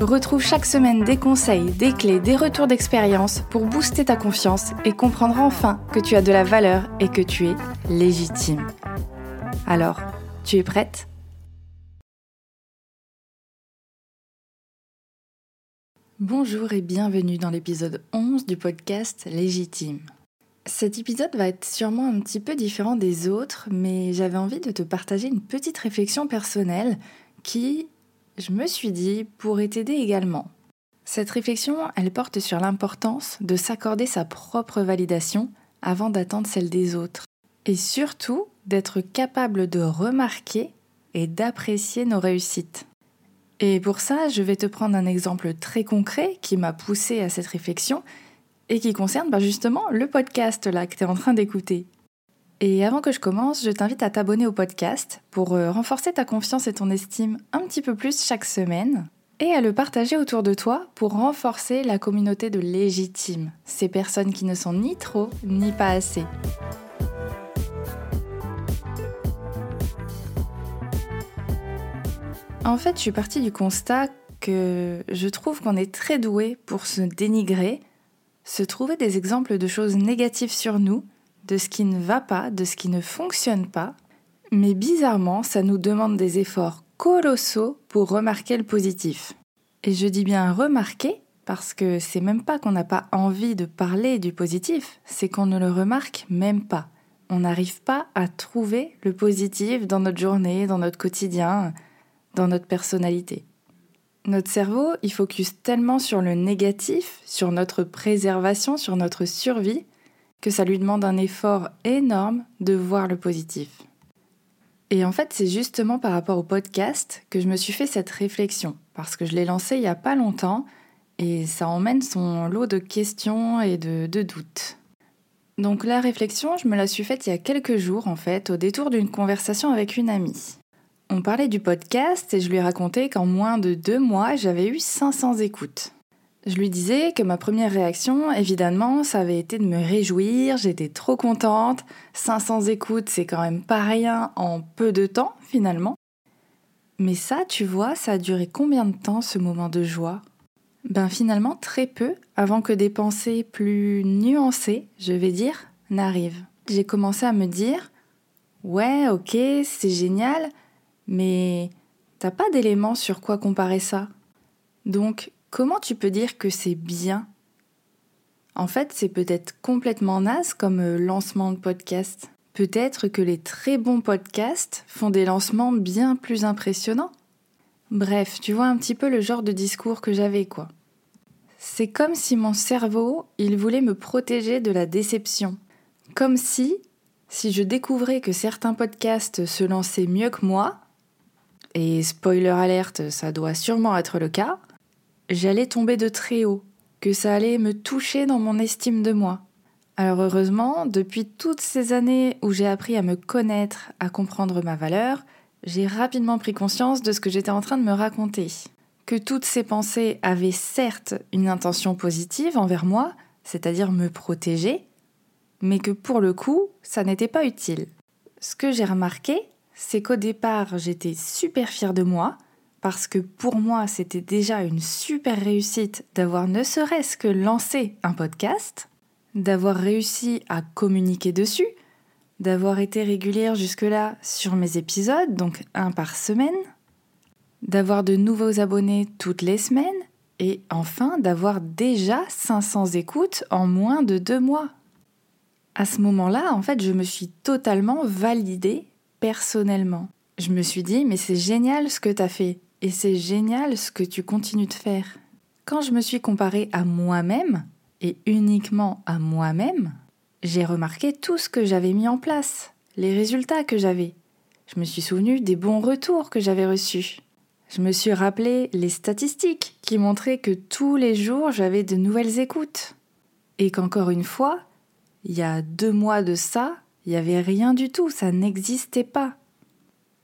Retrouve chaque semaine des conseils, des clés, des retours d'expérience pour booster ta confiance et comprendre enfin que tu as de la valeur et que tu es légitime. Alors, tu es prête? Bonjour et bienvenue dans l'épisode 11 du podcast Légitime. Cet épisode va être sûrement un petit peu différent des autres, mais j'avais envie de te partager une petite réflexion personnelle qui, je me suis dit, pourrait t'aider également. Cette réflexion, elle porte sur l'importance de s'accorder sa propre validation avant d'attendre celle des autres. Et surtout, d'être capable de remarquer et d'apprécier nos réussites. Et pour ça, je vais te prendre un exemple très concret qui m'a poussé à cette réflexion et qui concerne bah, justement le podcast là que tu es en train d'écouter. Et avant que je commence, je t'invite à t'abonner au podcast pour euh, renforcer ta confiance et ton estime un petit peu plus chaque semaine et à le partager autour de toi pour renforcer la communauté de légitimes, ces personnes qui ne sont ni trop ni pas assez. En fait, je suis partie du constat que je trouve qu'on est très doué pour se dénigrer, se trouver des exemples de choses négatives sur nous de ce qui ne va pas, de ce qui ne fonctionne pas, mais bizarrement, ça nous demande des efforts colossaux pour remarquer le positif. Et je dis bien remarquer parce que c'est même pas qu'on n'a pas envie de parler du positif, c'est qu'on ne le remarque même pas. On n'arrive pas à trouver le positif dans notre journée, dans notre quotidien, dans notre personnalité. Notre cerveau, il focus tellement sur le négatif, sur notre préservation, sur notre survie, que ça lui demande un effort énorme de voir le positif. Et en fait, c'est justement par rapport au podcast que je me suis fait cette réflexion, parce que je l'ai lancé il n'y a pas longtemps, et ça emmène son lot de questions et de, doutes. Donc la réflexion, je me la suis faite il y a quelques jours, en fait, au détour d'une conversation avec une amie. On parlait du podcast et je lui ai raconté qu'en moins de deux mois, j'avais eu 500 écoutes. Je lui disais que ma première réaction, évidemment, ça avait été de me réjouir, j'étais trop contente. 500 écoutes, c'est quand même pas rien en peu de temps, finalement. Mais ça, tu vois, ça a duré combien de temps ce moment de joie? Ben finalement, très peu, avant que des pensées plus nuancées, je vais dire, n'arrivent. J'ai commencé à me dire Ouais, ok, c'est génial, mais t'as pas d'éléments sur quoi comparer ça? Donc, Comment tu peux dire que c'est bien? En fait, c'est peut-être complètement naze comme euh, lancement de podcast. Peut-être que les très bons podcasts font des lancements bien plus impressionnants. Bref, tu vois un petit peu le genre de discours que j'avais, quoi. C'est comme si mon cerveau, il voulait me protéger de la déception. Comme si, si je découvrais que certains podcasts se lançaient mieux que moi, et spoiler alerte, ça doit sûrement être le cas, j'allais tomber de très haut, que ça allait me toucher dans mon estime de moi. Alors heureusement, depuis toutes ces années où j'ai appris à me connaître, à comprendre ma valeur, j'ai rapidement pris conscience de ce que j'étais en train de me raconter. Que toutes ces pensées avaient certes une intention positive envers moi, c'est-à-dire me protéger, mais que pour le coup, ça n'était pas utile. Ce que j'ai remarqué, c'est qu'au départ, j'étais super fière de moi, parce que pour moi, c'était déjà une super réussite d'avoir ne serait-ce que lancé un podcast, d'avoir réussi à communiquer dessus, d'avoir été régulière jusque-là sur mes épisodes, donc un par semaine, d'avoir de nouveaux abonnés toutes les semaines, et enfin d'avoir déjà 500 écoutes en moins de deux mois. À ce moment-là, en fait, je me suis totalement validée personnellement. Je me suis dit, mais c'est génial ce que tu as fait. Et c'est génial ce que tu continues de faire. Quand je me suis comparée à moi-même, et uniquement à moi-même, j'ai remarqué tout ce que j'avais mis en place, les résultats que j'avais. Je me suis souvenu des bons retours que j'avais reçus. Je me suis rappelé les statistiques qui montraient que tous les jours j'avais de nouvelles écoutes. Et qu'encore une fois, il y a deux mois de ça, il n'y avait rien du tout, ça n'existait pas.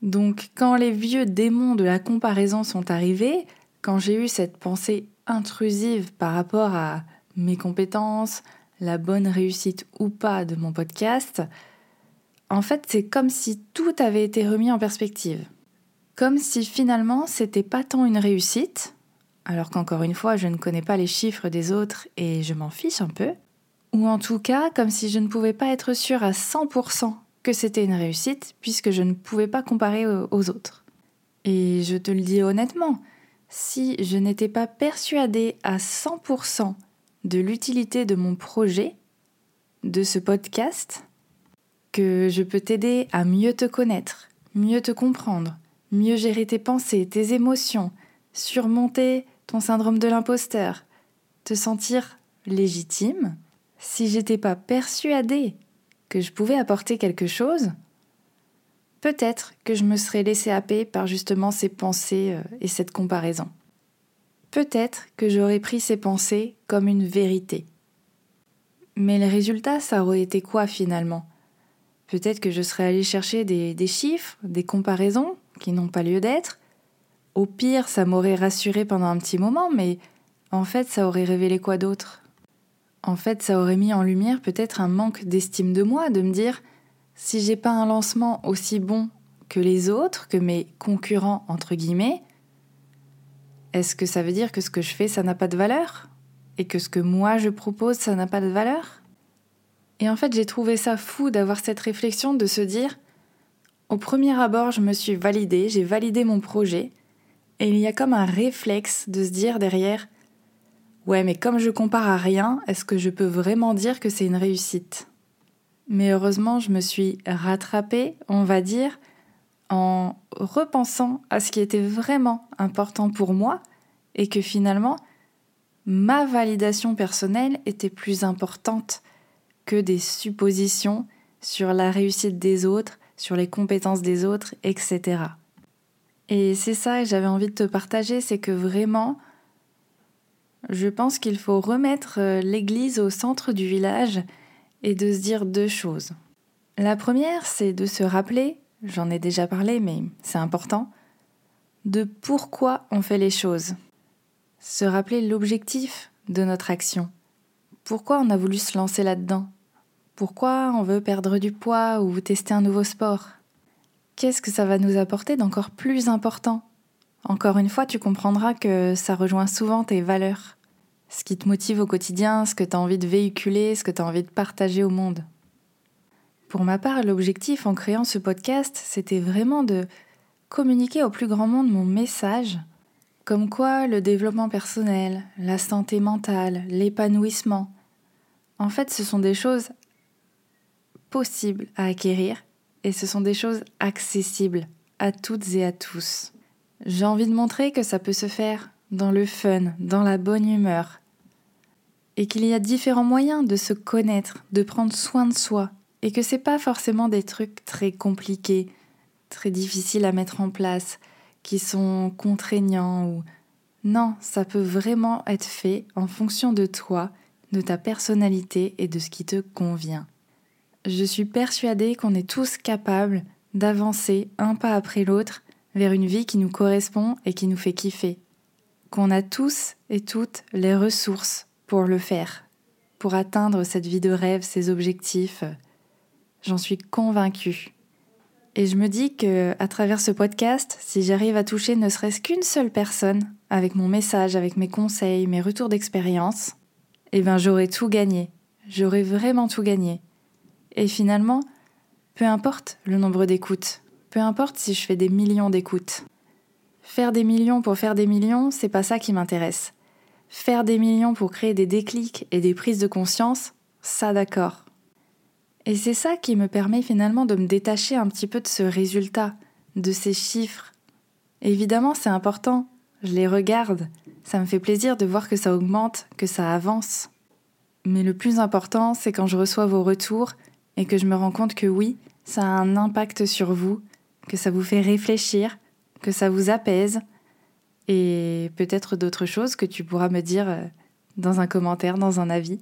Donc quand les vieux démons de la comparaison sont arrivés, quand j'ai eu cette pensée intrusive par rapport à mes compétences, la bonne réussite ou pas de mon podcast, en fait c'est comme si tout avait été remis en perspective. Comme si finalement c'était pas tant une réussite, alors qu'encore une fois je ne connais pas les chiffres des autres et je m'en fiche un peu, ou en tout cas comme si je ne pouvais pas être sûre à 100% c'était une réussite puisque je ne pouvais pas comparer aux autres. Et je te le dis honnêtement, si je n'étais pas persuadée à 100% de l'utilité de mon projet, de ce podcast, que je peux t'aider à mieux te connaître, mieux te comprendre, mieux gérer tes pensées, tes émotions, surmonter ton syndrome de l'imposteur, te sentir légitime, si j'étais pas persuadée que je pouvais apporter quelque chose, peut-être que je me serais laissé happer par justement ces pensées euh, et cette comparaison. Peut-être que j'aurais pris ces pensées comme une vérité. Mais le résultat, ça aurait été quoi finalement? Peut-être que je serais allé chercher des, des chiffres, des comparaisons qui n'ont pas lieu d'être. Au pire, ça m'aurait rassuré pendant un petit moment, mais en fait, ça aurait révélé quoi d'autre? En fait, ça aurait mis en lumière peut-être un manque d'estime de moi, de me dire si j'ai pas un lancement aussi bon que les autres, que mes concurrents entre guillemets, est-ce que ça veut dire que ce que je fais ça n'a pas de valeur? Et que ce que moi je propose ça n'a pas de valeur? Et en fait, j'ai trouvé ça fou d'avoir cette réflexion de se dire au premier abord, je me suis validée, j'ai validé mon projet et il y a comme un réflexe de se dire derrière Ouais, mais comme je compare à rien, est-ce que je peux vraiment dire que c'est une réussite? Mais heureusement, je me suis rattrapée, on va dire, en repensant à ce qui était vraiment important pour moi et que finalement, ma validation personnelle était plus importante que des suppositions sur la réussite des autres, sur les compétences des autres, etc. Et c'est ça que j'avais envie de te partager, c'est que vraiment, je pense qu'il faut remettre euh, l'église au centre du village et de se dire deux choses. La première, c'est de se rappeler, j'en ai déjà parlé, mais c'est important, de pourquoi on fait les choses. Se rappeler l'objectif de notre action. Pourquoi on a voulu se lancer là-dedans? Pourquoi on veut perdre du poids ou tester un nouveau sport? Qu'est-ce que ça va nous apporter d'encore plus important? Encore une fois, tu comprendras que ça rejoint souvent tes valeurs ce qui te motive au quotidien, ce que tu as envie de véhiculer, ce que tu as envie de partager au monde. Pour ma part, l'objectif en créant ce podcast, c'était vraiment de communiquer au plus grand monde mon message, comme quoi le développement personnel, la santé mentale, l'épanouissement, en fait, ce sont des choses possibles à acquérir et ce sont des choses accessibles à toutes et à tous. J'ai envie de montrer que ça peut se faire dans le fun, dans la bonne humeur. Et qu'il y a différents moyens de se connaître, de prendre soin de soi, et que c'est pas forcément des trucs très compliqués, très difficiles à mettre en place, qui sont contraignants ou non, ça peut vraiment être fait en fonction de toi, de ta personnalité et de ce qui te convient. Je suis persuadée qu'on est tous capables d'avancer un pas après l'autre vers une vie qui nous correspond et qui nous fait kiffer qu'on a tous et toutes les ressources pour le faire, pour atteindre cette vie de rêve, ces objectifs. J'en suis convaincue. Et je me dis que à travers ce podcast, si j'arrive à toucher ne serait-ce qu'une seule personne avec mon message, avec mes conseils, mes retours d'expérience, eh ben j'aurais tout gagné. J'aurais vraiment tout gagné. Et finalement, peu importe le nombre d'écoutes, peu importe si je fais des millions d'écoutes, Faire des millions pour faire des millions, c'est pas ça qui m'intéresse. Faire des millions pour créer des déclics et des prises de conscience, ça d'accord. Et c'est ça qui me permet finalement de me détacher un petit peu de ce résultat, de ces chiffres. Évidemment, c'est important, je les regarde, ça me fait plaisir de voir que ça augmente, que ça avance. Mais le plus important, c'est quand je reçois vos retours et que je me rends compte que oui, ça a un impact sur vous, que ça vous fait réfléchir, que ça vous apaise et peut-être d'autres choses que tu pourras me dire euh, dans un commentaire, dans un avis.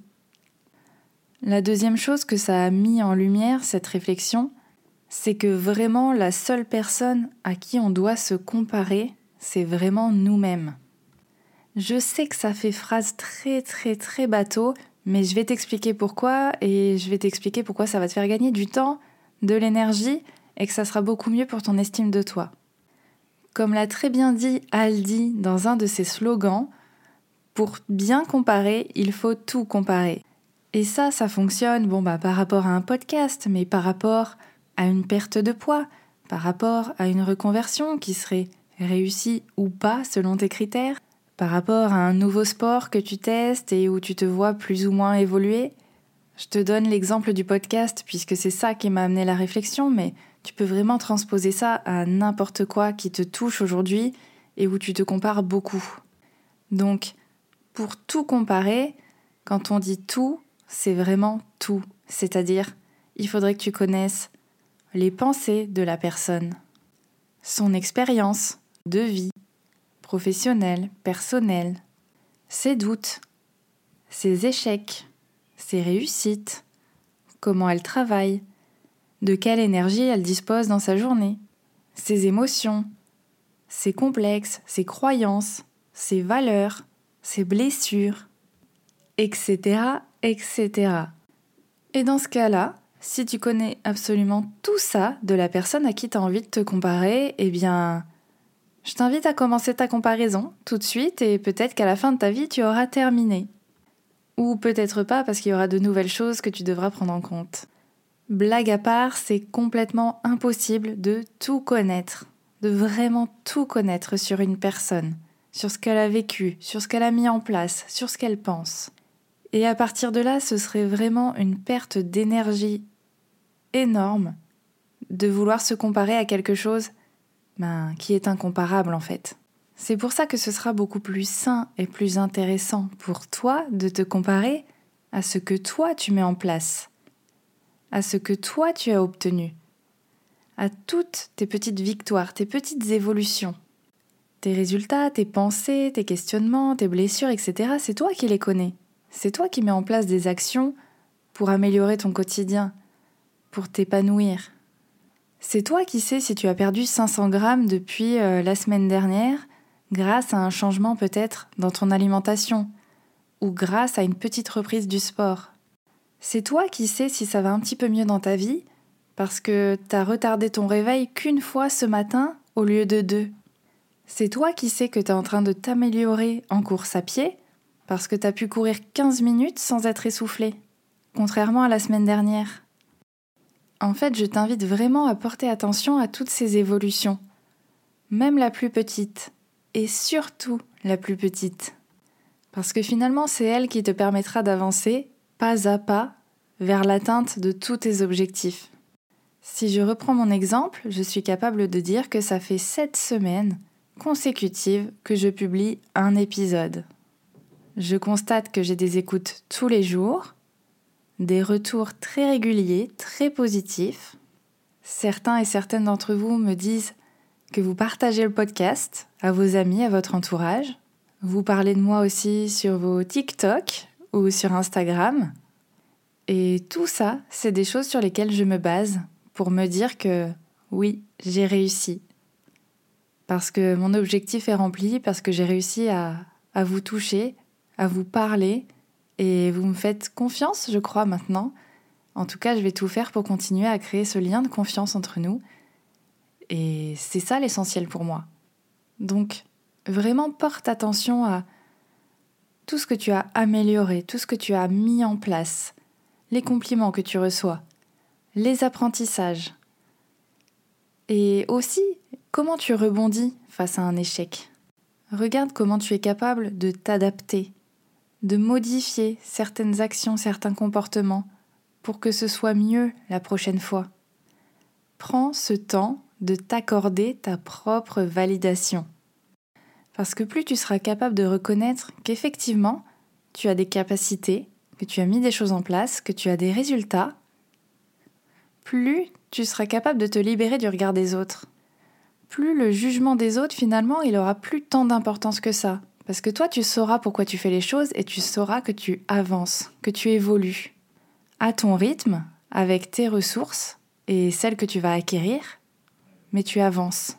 La deuxième chose que ça a mis en lumière, cette réflexion, c'est que vraiment la seule personne à qui on doit se comparer, c'est vraiment nous-mêmes. Je sais que ça fait phrase très très très bateau, mais je vais t'expliquer pourquoi et je vais t'expliquer pourquoi ça va te faire gagner du temps, de l'énergie et que ça sera beaucoup mieux pour ton estime de toi. Comme l'a très bien dit Aldi dans un de ses slogans, pour bien comparer, il faut tout comparer. Et ça, ça fonctionne, bon bah par rapport à un podcast, mais par rapport à une perte de poids, par rapport à une reconversion qui serait réussie ou pas selon tes critères, par rapport à un nouveau sport que tu testes et où tu te vois plus ou moins évoluer. Je te donne l'exemple du podcast puisque c'est ça qui m'a amené la réflexion, mais tu peux vraiment transposer ça à n'importe quoi qui te touche aujourd'hui et où tu te compares beaucoup. Donc, pour tout comparer, quand on dit tout, c'est vraiment tout. C'est-à-dire, il faudrait que tu connaisses les pensées de la personne, son expérience de vie, professionnelle, personnelle, ses doutes, ses échecs, ses réussites, comment elle travaille, de quelle énergie elle dispose dans sa journée, ses émotions, ses complexes, ses croyances, ses valeurs, ses blessures, etc., etc. Et dans ce cas-là, si tu connais absolument tout ça de la personne à qui tu as envie de te comparer, eh bien, je t'invite à commencer ta comparaison tout de suite et peut-être qu'à la fin de ta vie, tu auras terminé. Ou peut-être pas parce qu'il y aura de nouvelles choses que tu devras prendre en compte. Blague à part, c'est complètement impossible de tout connaître, de vraiment tout connaître sur une personne sur ce qu'elle a vécu, sur ce qu'elle a mis en place, sur ce qu'elle pense. Et à partir de là, ce serait vraiment une perte d'énergie énorme de vouloir se comparer à quelque chose ben, qui est incomparable en fait. C'est pour ça que ce sera beaucoup plus sain et plus intéressant pour toi de te comparer à ce que toi tu mets en place, à ce que toi tu as obtenu, à toutes tes petites victoires, tes petites évolutions. Tes résultats, tes pensées, tes questionnements, tes blessures, etc., c'est toi qui les connais. C'est toi qui mets en place des actions pour améliorer ton quotidien, pour t'épanouir. C'est toi qui sais si tu as perdu 500 grammes depuis euh, la semaine dernière grâce à un changement peut-être dans ton alimentation ou grâce à une petite reprise du sport. C'est toi qui sais si ça va un petit peu mieux dans ta vie parce que t'as retardé ton réveil qu'une fois ce matin au lieu de deux. C'est toi qui sais que tu es en train de t'améliorer en course à pied parce que tu as pu courir 15 minutes sans être essoufflé, contrairement à la semaine dernière. En fait, je t'invite vraiment à porter attention à toutes ces évolutions, même la plus petite, et surtout la plus petite. Parce que finalement, c'est elle qui te permettra d'avancer pas à pas vers l'atteinte de tous tes objectifs. Si je reprends mon exemple, je suis capable de dire que ça fait 7 semaines consécutive que je publie un épisode. Je constate que j'ai des écoutes tous les jours, des retours très réguliers, très positifs. Certains et certaines d'entre vous me disent que vous partagez le podcast à vos amis, à votre entourage. Vous parlez de moi aussi sur vos TikTok ou sur Instagram. Et tout ça, c'est des choses sur lesquelles je me base pour me dire que oui, j'ai réussi, parce que mon objectif est rempli, parce que j'ai réussi à, à vous toucher, à vous parler, et vous me faites confiance, je crois, maintenant. En tout cas, je vais tout faire pour continuer à créer ce lien de confiance entre nous. Et c'est ça l'essentiel pour moi. Donc, vraiment porte attention à tout ce que tu as amélioré, tout ce que tu as mis en place, les compliments que tu reçois, les apprentissages. Et aussi Comment tu rebondis face à un échec Regarde comment tu es capable de t'adapter, de modifier certaines actions, certains comportements pour que ce soit mieux la prochaine fois. Prends ce temps de t'accorder ta propre validation. Parce que plus tu seras capable de reconnaître qu'effectivement, tu as des capacités, que tu as mis des choses en place, que tu as des résultats, plus tu seras capable de te libérer du regard des autres plus le jugement des autres, finalement, il aura plus tant d'importance que ça. Parce que toi, tu sauras pourquoi tu fais les choses et tu sauras que tu avances, que tu évolues. à ton rythme, avec tes ressources et celles que tu vas acquérir, mais tu avances.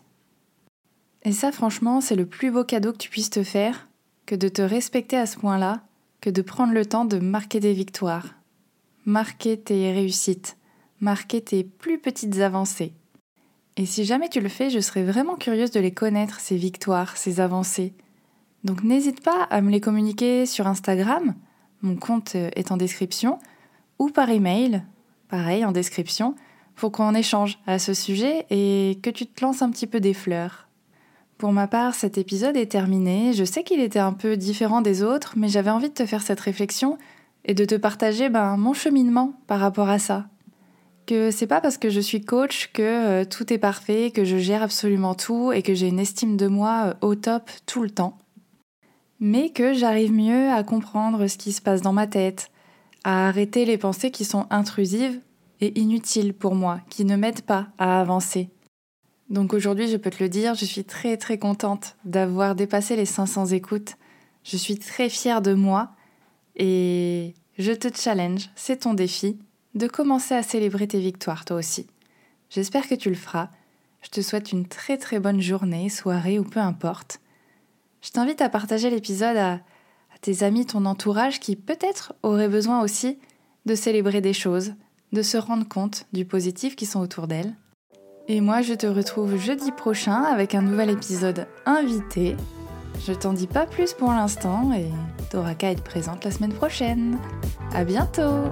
Et ça, franchement, c'est le plus beau cadeau que tu puisses te faire, que de te respecter à ce point-là, que de prendre le temps de marquer des victoires, marquer tes réussites, marquer tes plus petites avancées. Et si jamais tu le fais, je serais vraiment curieuse de les connaître, ces victoires, ces avancées. Donc n'hésite pas à me les communiquer sur Instagram, mon compte est en description, ou par email, pareil en description, pour qu'on échange à ce sujet et que tu te lances un petit peu des fleurs. Pour ma part, cet épisode est terminé. Je sais qu'il était un peu différent des autres, mais j'avais envie de te faire cette réflexion et de te partager ben, mon cheminement par rapport à ça. Que c'est pas parce que je suis coach que euh, tout est parfait, que je gère absolument tout et que j'ai une estime de moi euh, au top tout le temps. Mais que j'arrive mieux à comprendre ce qui se passe dans ma tête, à arrêter les pensées qui sont intrusives et inutiles pour moi, qui ne m'aident pas à avancer. Donc aujourd'hui, je peux te le dire, je suis très très contente d'avoir dépassé les 500 écoutes. Je suis très fière de moi et je te challenge, c'est ton défi, de commencer à célébrer tes victoires toi aussi. J'espère que tu le feras. Je te souhaite une très très bonne journée, soirée ou peu importe. Je t'invite à partager l'épisode à tes amis, ton entourage qui peut-être auraient besoin aussi de célébrer des choses, de se rendre compte du positif qui sont autour d'elles. Et moi, je te retrouve jeudi prochain avec un nouvel épisode invité. Je t'en dis pas plus pour l'instant et t'auras qu'à présente la semaine prochaine. À bientôt!